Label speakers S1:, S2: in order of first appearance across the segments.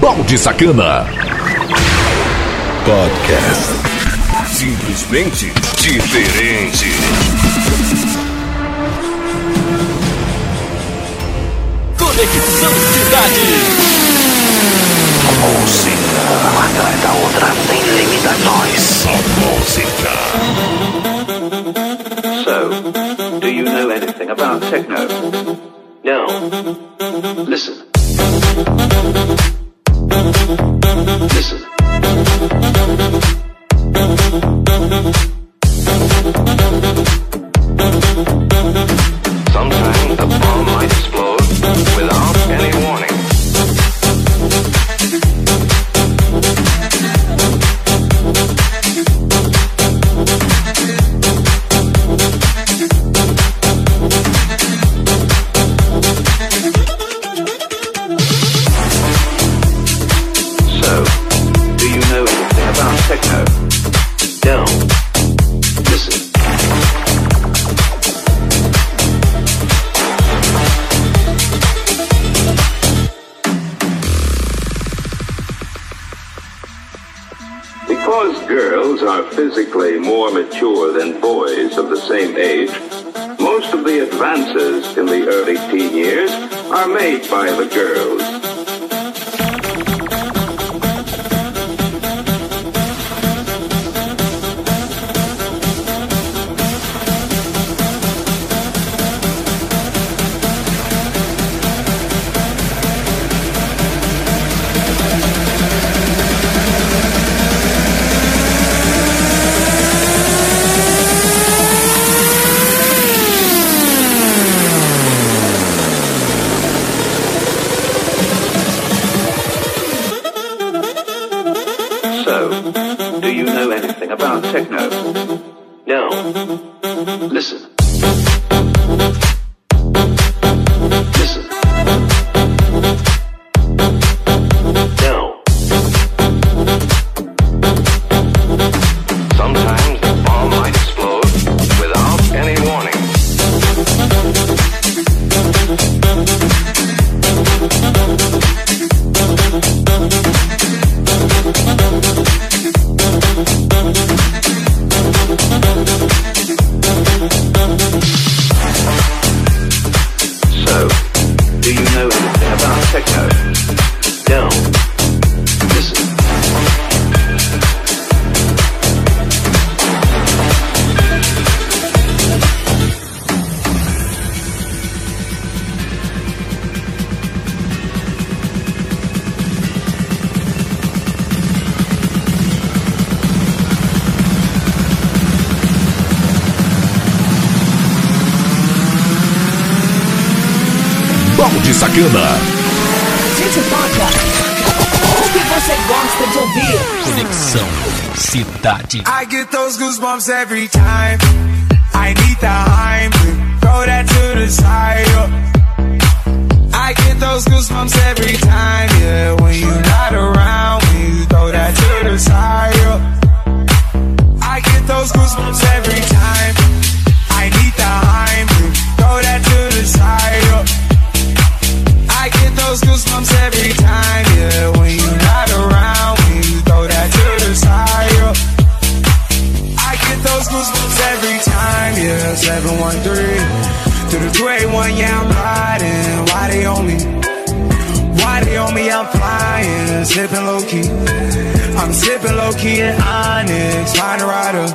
S1: Balde Sacana.
S2: Podcast. Simplesmente diferente.
S3: Conexão Cidade.
S2: Música.
S4: Uma atrás da outra sem limitações.
S2: Só música.
S4: So, do you know anything about techno? No. Listen. Listen.
S5: Made by the girls.
S4: Techno? No. Listen. Listen.
S6: Goosebumps every time. I need the Heimlich, throw that to the side. I get those goosebumps every time, yeah. When you're not around, when you throw that to the side. I get those goosebumps every time. I need the Heimlich, throw that to the side. I get those goosebumps every time, the 281, yeah, I'm riding. Why they on me? Why they on me? I'm flying, sipping low key. I'm sipping low key in Onyx, find a rider.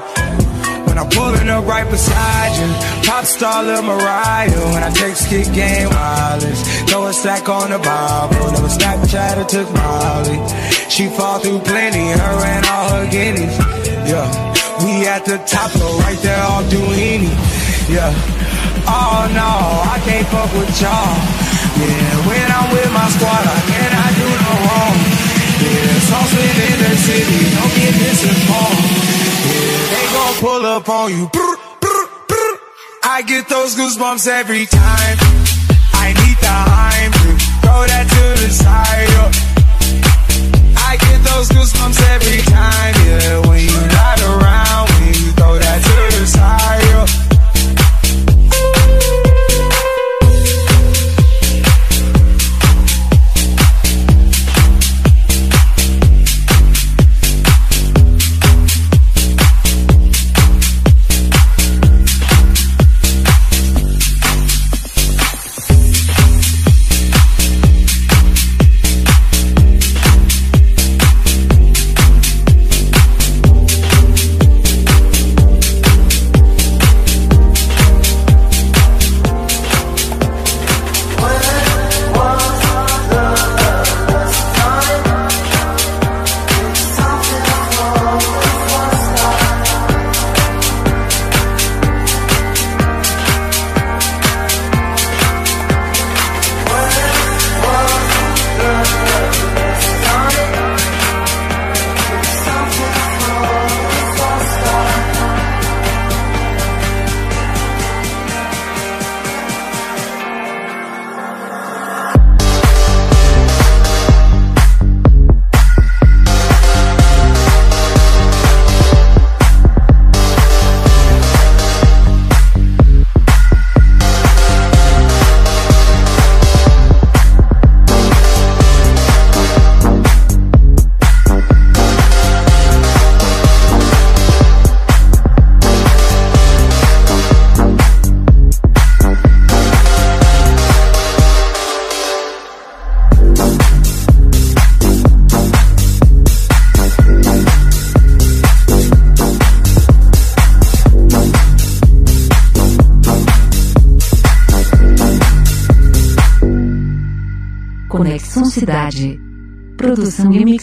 S6: When I'm pulling up right beside you, pop star Lil Mariah. When I take skit game wireless, throw a stack on the Bible. Never Snapchat or took Molly. She fall through plenty, her and all her guineas. Yeah, we at the top floor, right there off Duini. Yeah, oh no, I can't fuck with y'all. Yeah, when I'm with my squad, I cannot do no wrong. Yeah, saucepan in the city, don't get misinformed. Yeah, they gon' pull up on you. Brr, brr, brr. I get those goosebumps every time. I need the Heimlich, throw that to the side. yeah. I get those goosebumps every time, yeah. When you're not around, when you throw that to the side.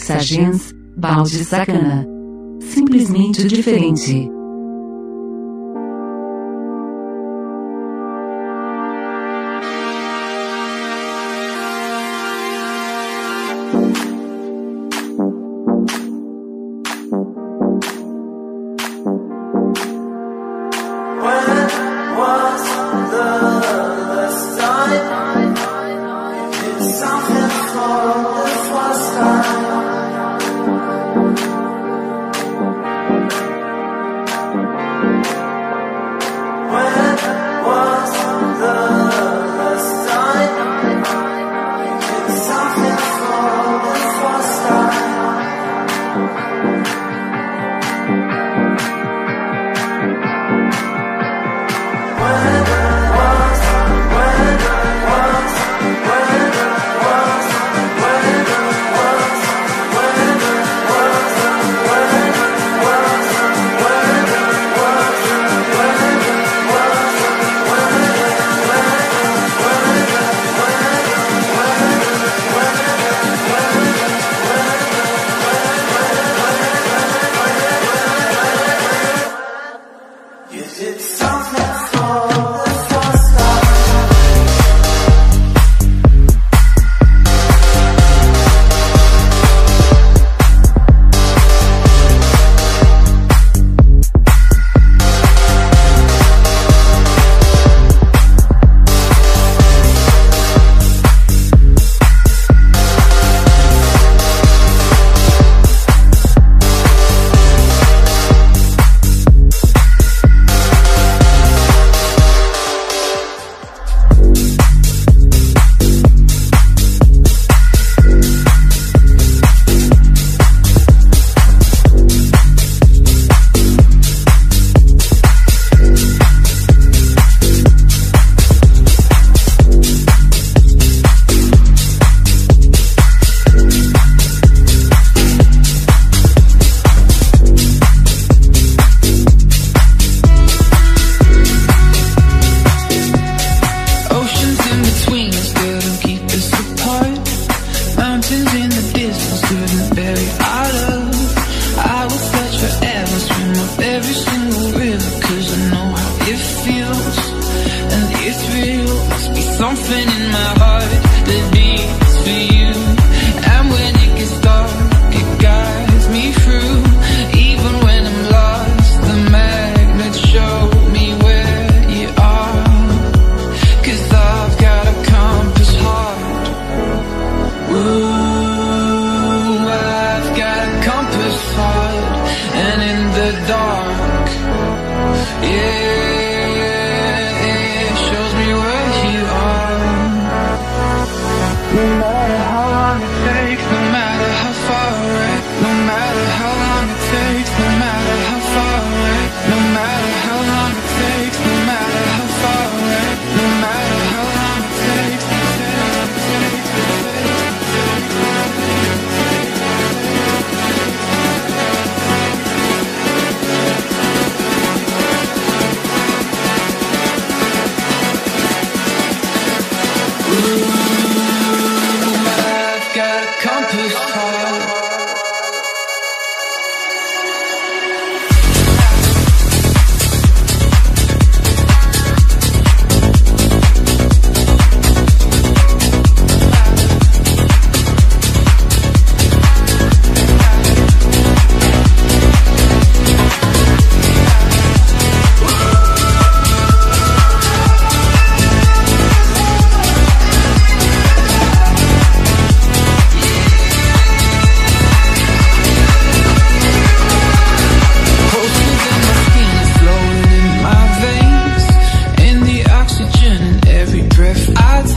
S2: sagens, balde sacana. Simplesmente diferente.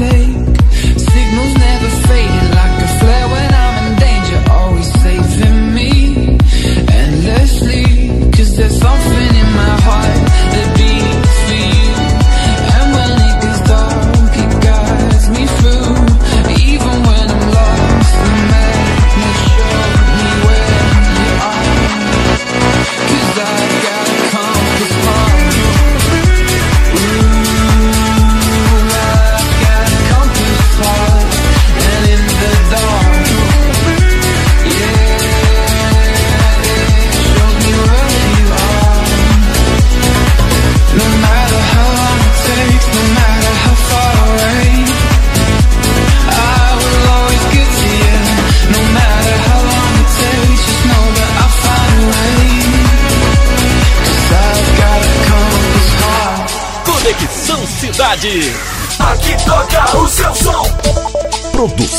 S2: face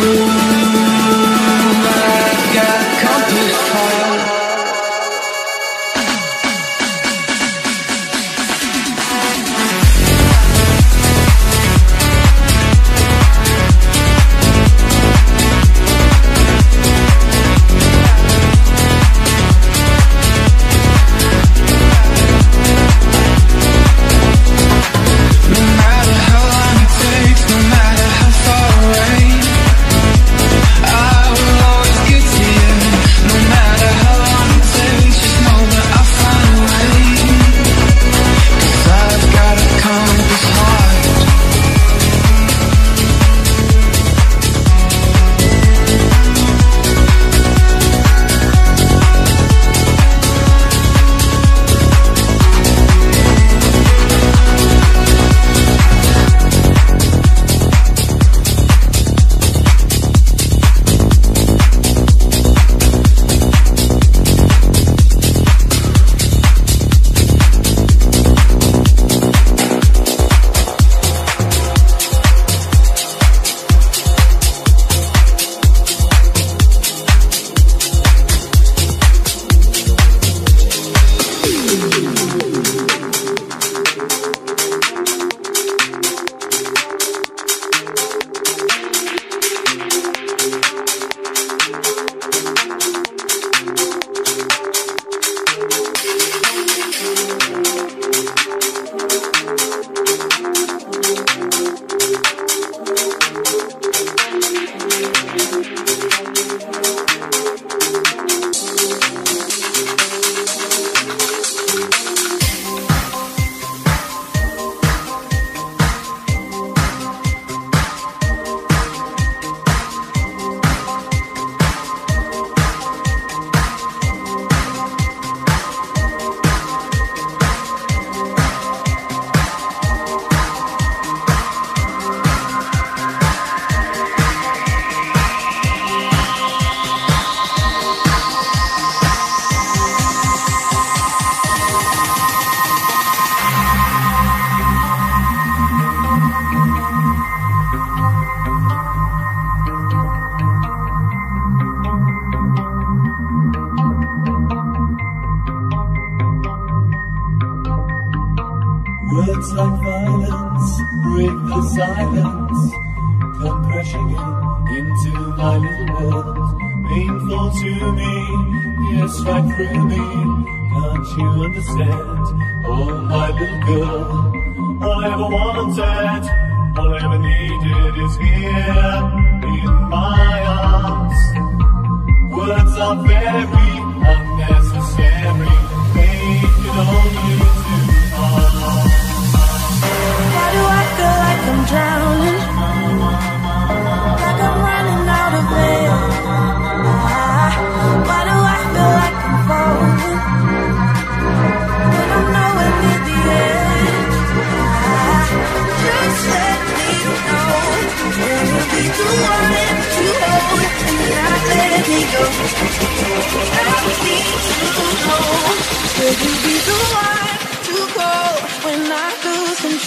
S7: Ooh.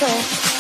S8: control.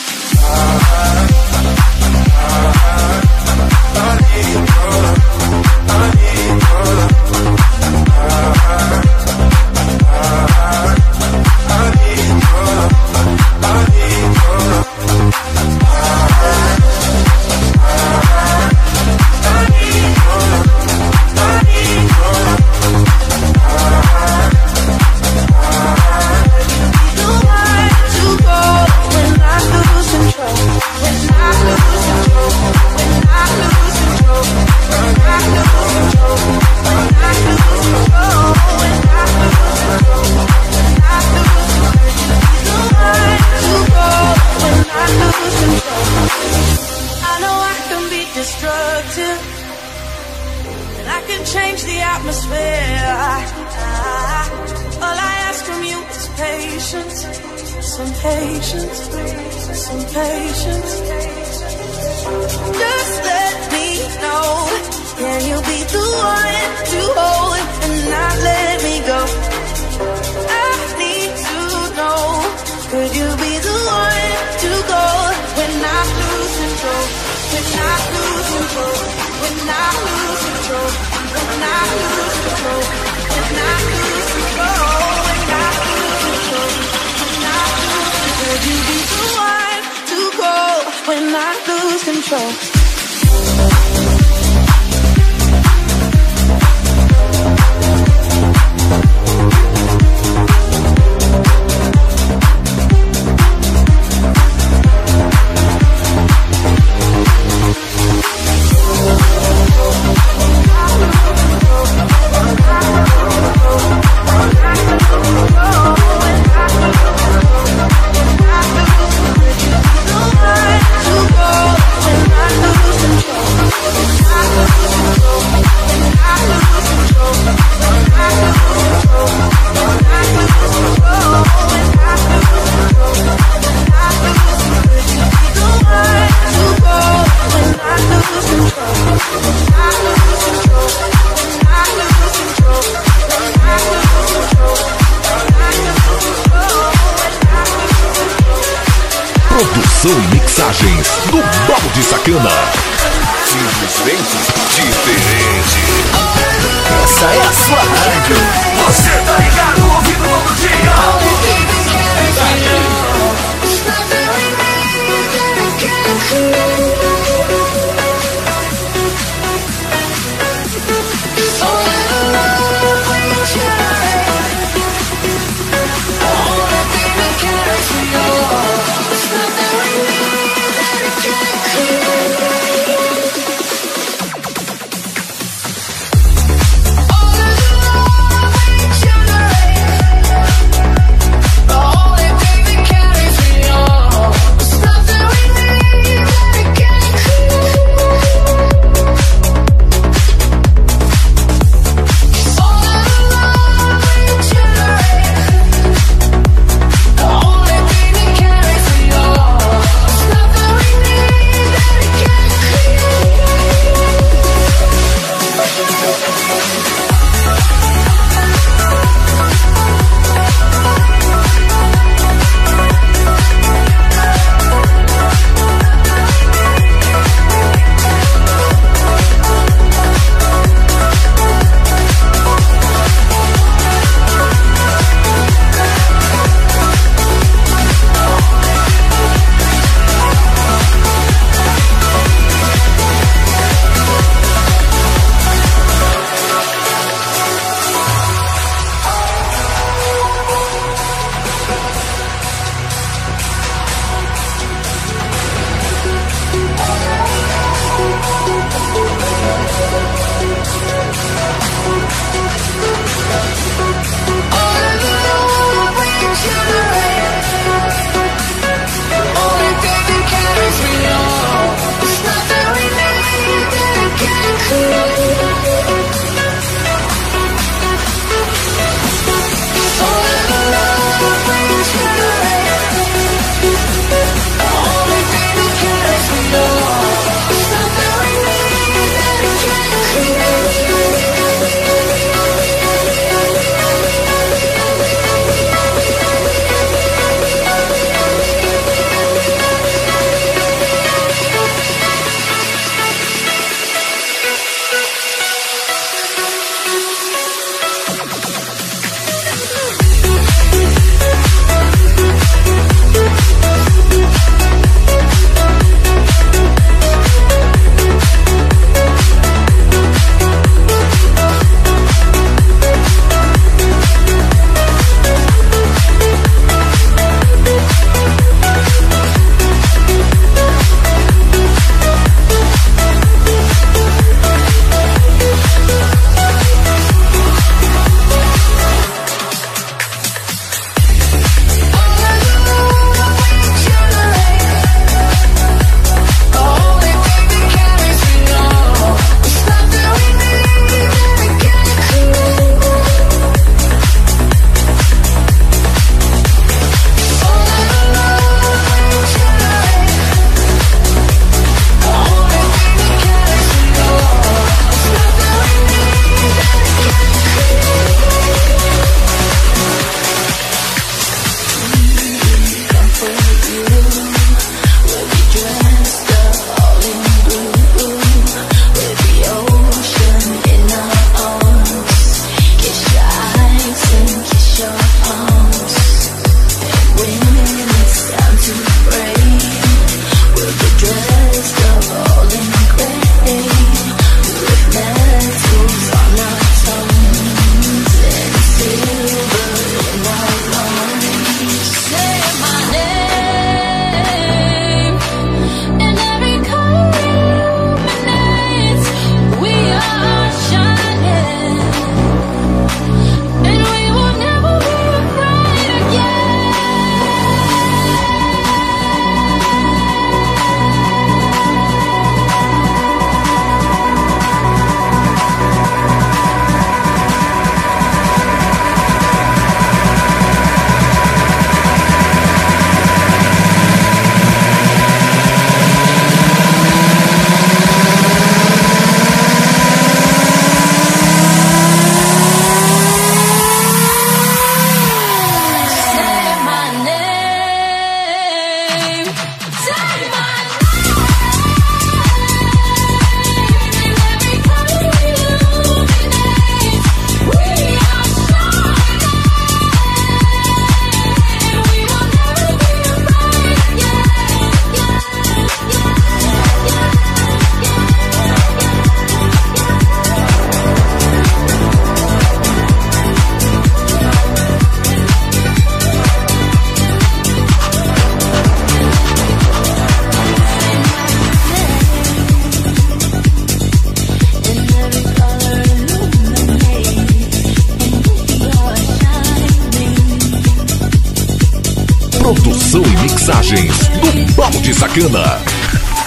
S1: Sacana.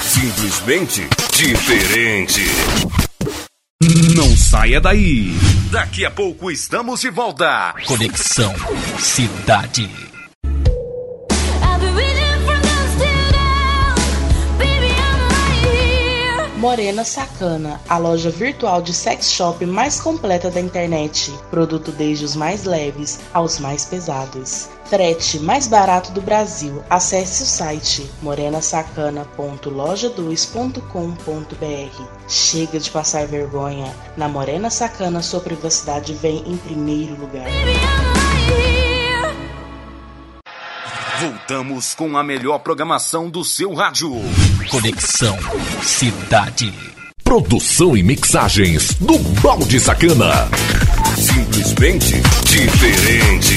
S2: Simplesmente diferente.
S9: Não saia daí. Daqui a pouco estamos de volta.
S10: Conexão Cidade.
S11: Morena Sacana, a loja virtual de sex shop mais completa da internet. Produto desde os mais leves aos mais pesados. Frete mais barato do Brasil. Acesse o site morenasacana.loja2.com.br. Chega de passar vergonha. Na Morena Sacana, sua privacidade vem em primeiro lugar.
S9: Voltamos com a melhor programação do seu rádio.
S10: Conexão Cidade.
S1: Produção e mixagens do Balde Sacana.
S9: Simplesmente diferente.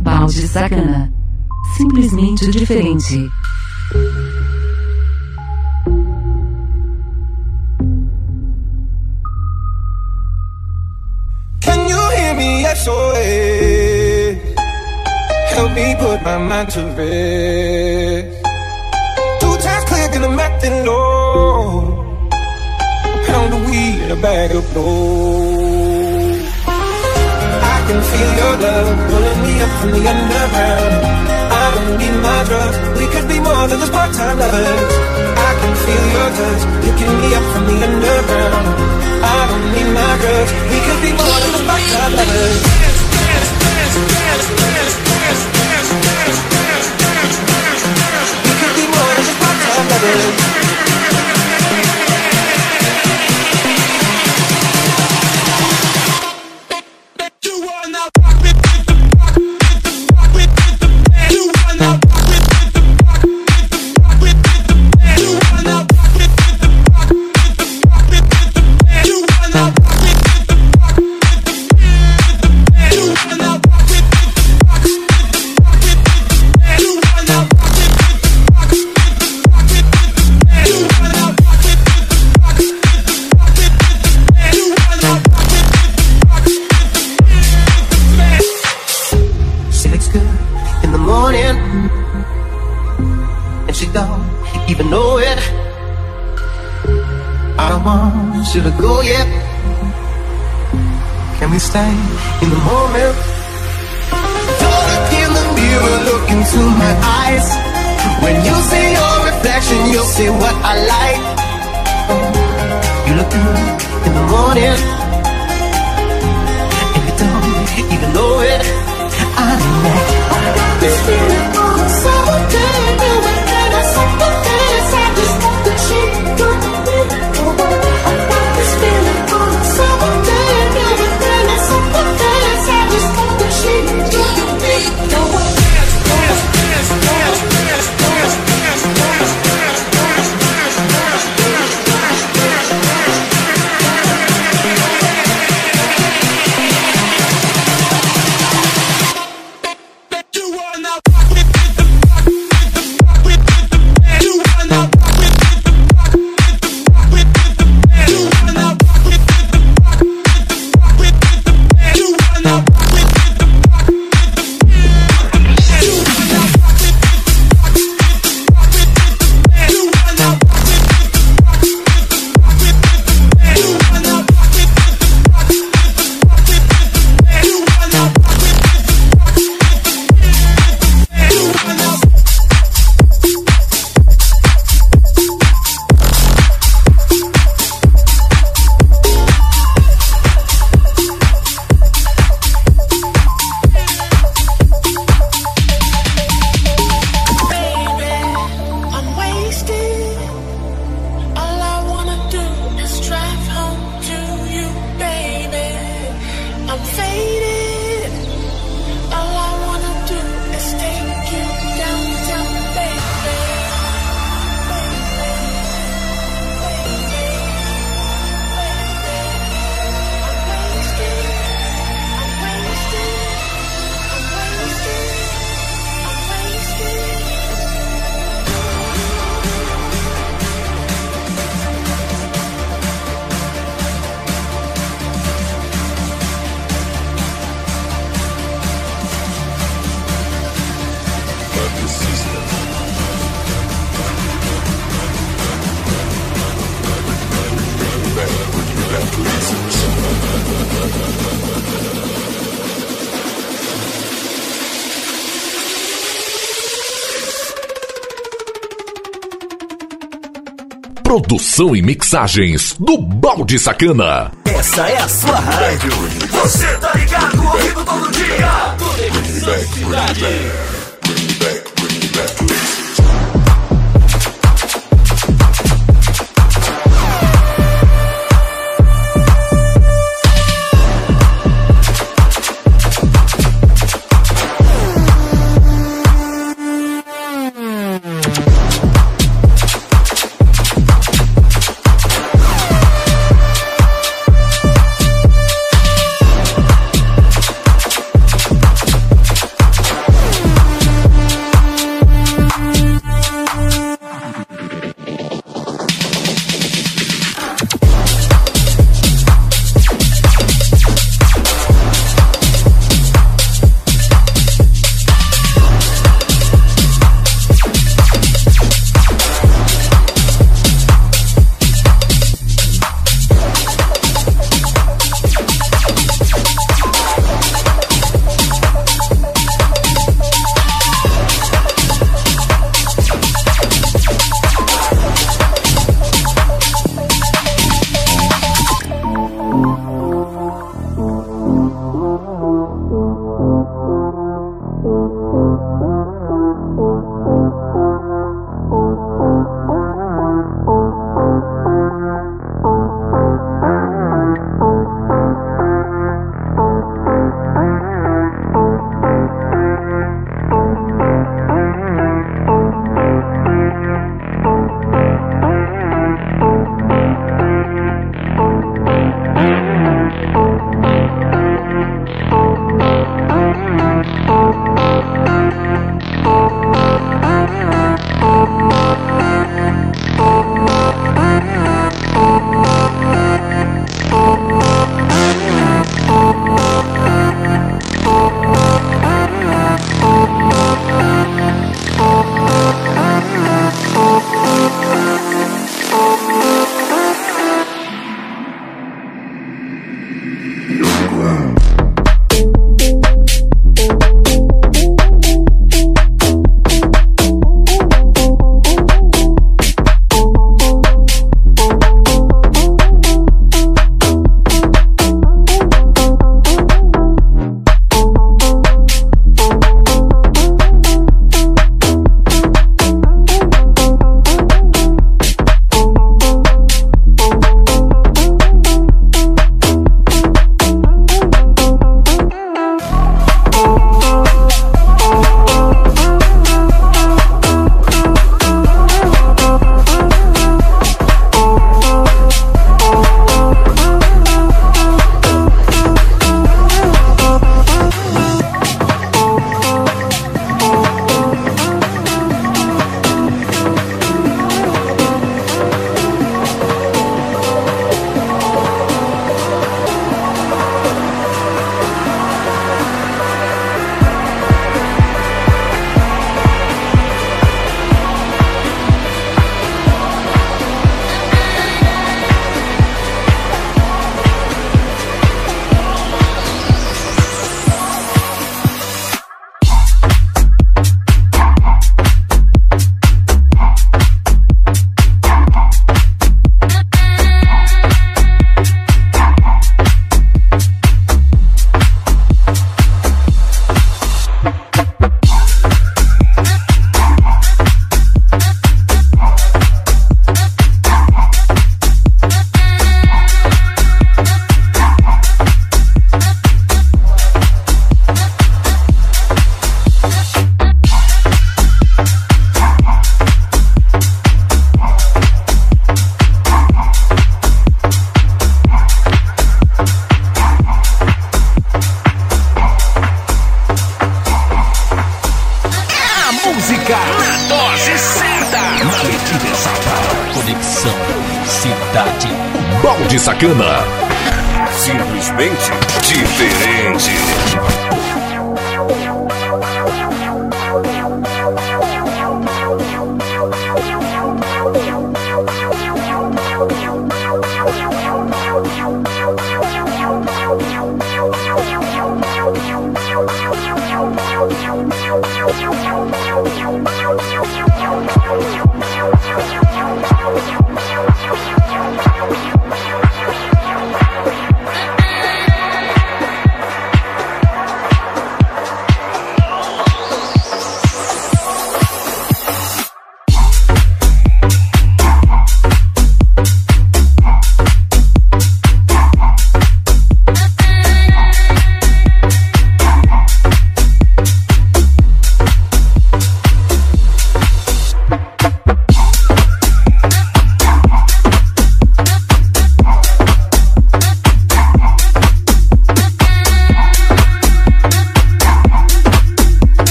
S12: Balde sacana. Simplesmente diferente.
S6: Can you hear me SOS? Help me put my mind to rest. Two times click and I'm low. Pound a weed, a bag of gold can feel your love pulling me up from the underground. I don't need my drugs. We could be more than just part-time lovers. I can feel your touch picking me up from the underground. I don't need my drugs. We could be more than just part-time lovers. Dance, dance, dance, dance, dance, dance, dance, dance, dance, dance, dance, dance. We could be more than just part-time lovers.
S1: Produção e mixagens do Balde Sacana.
S3: Essa é a sua rádio.
S13: Você tá ligado, ouvindo todo dia. Conexão Cidade.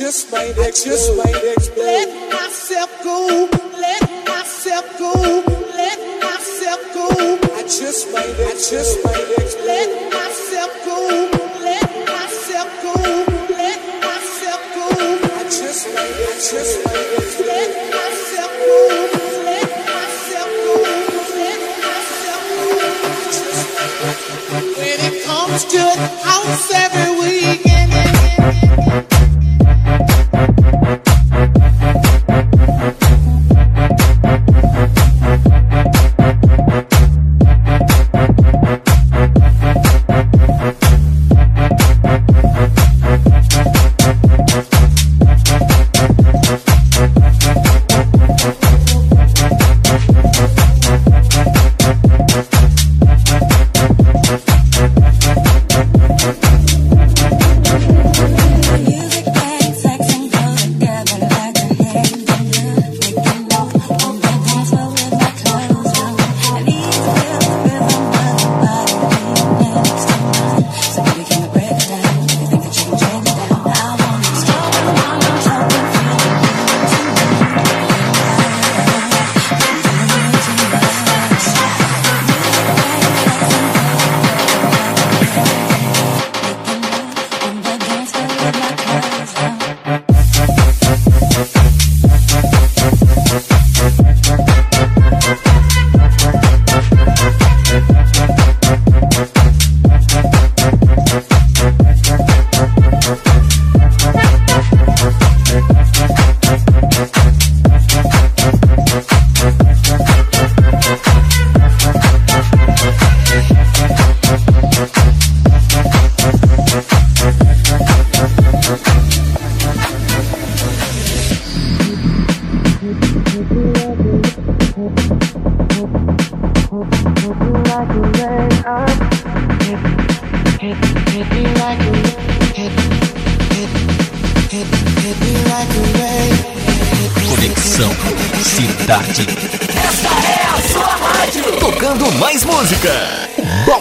S14: Just might, I just might explode. Let myself go, let myself go, let myself go. I just might, I just might explode. Let myself go, let myself go, let myself go. I just might, I just might explode. Let myself go, let myself go, let myself go. I just might- When it comes to the house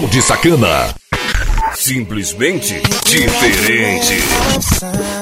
S1: Balde Sacana.
S9: Simplesmente diferente.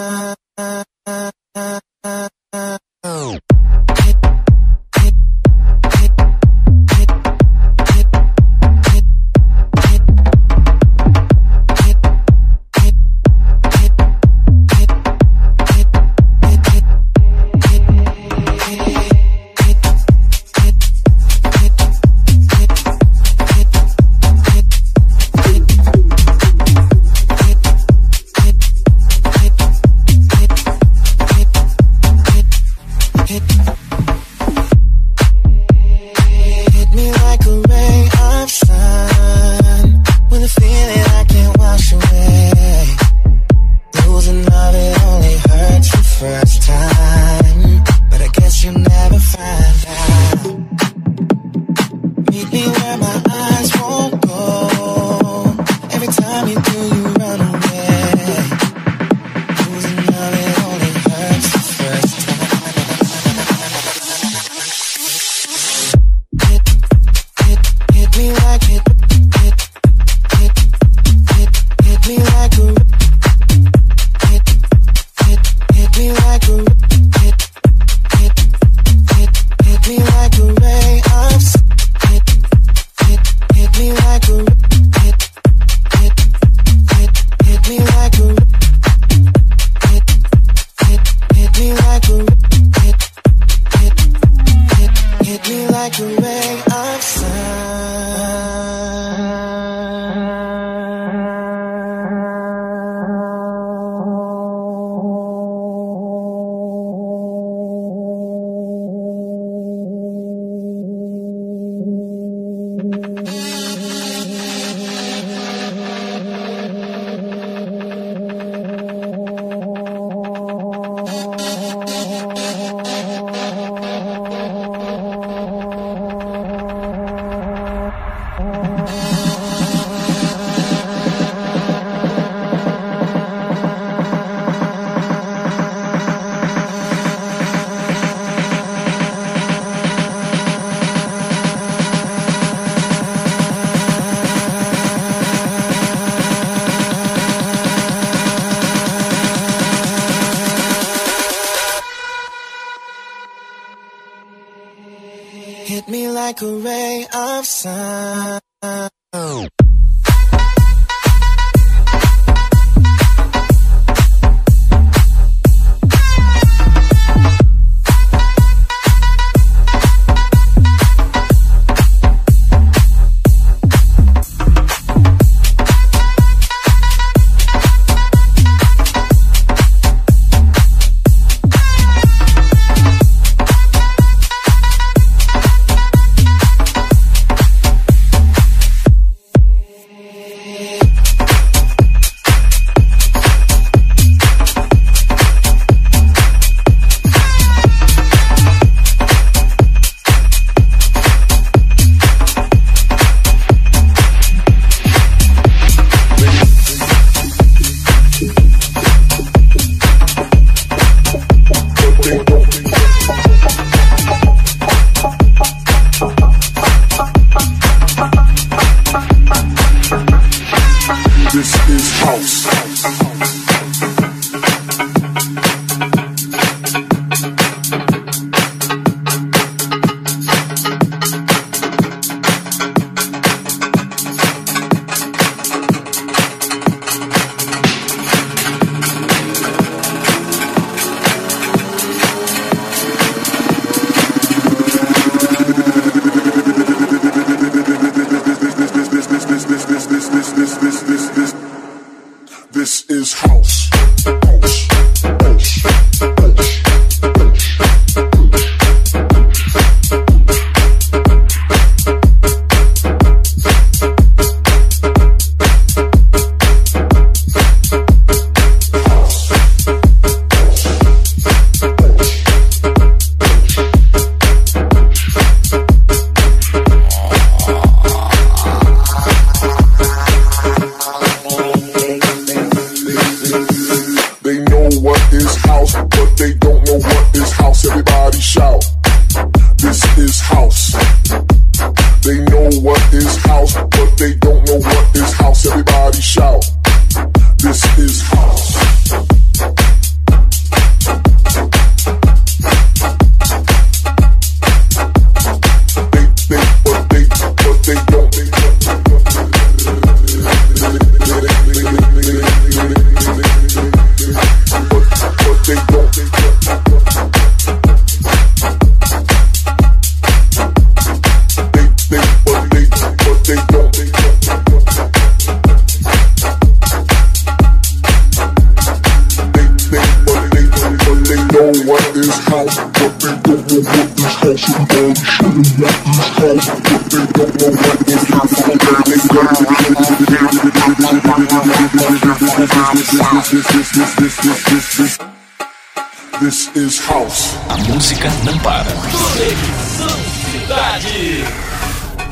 S15: is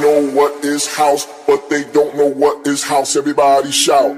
S15: know what is house, but they don't know what is house. Everybody shout.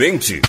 S9: Infelizmente,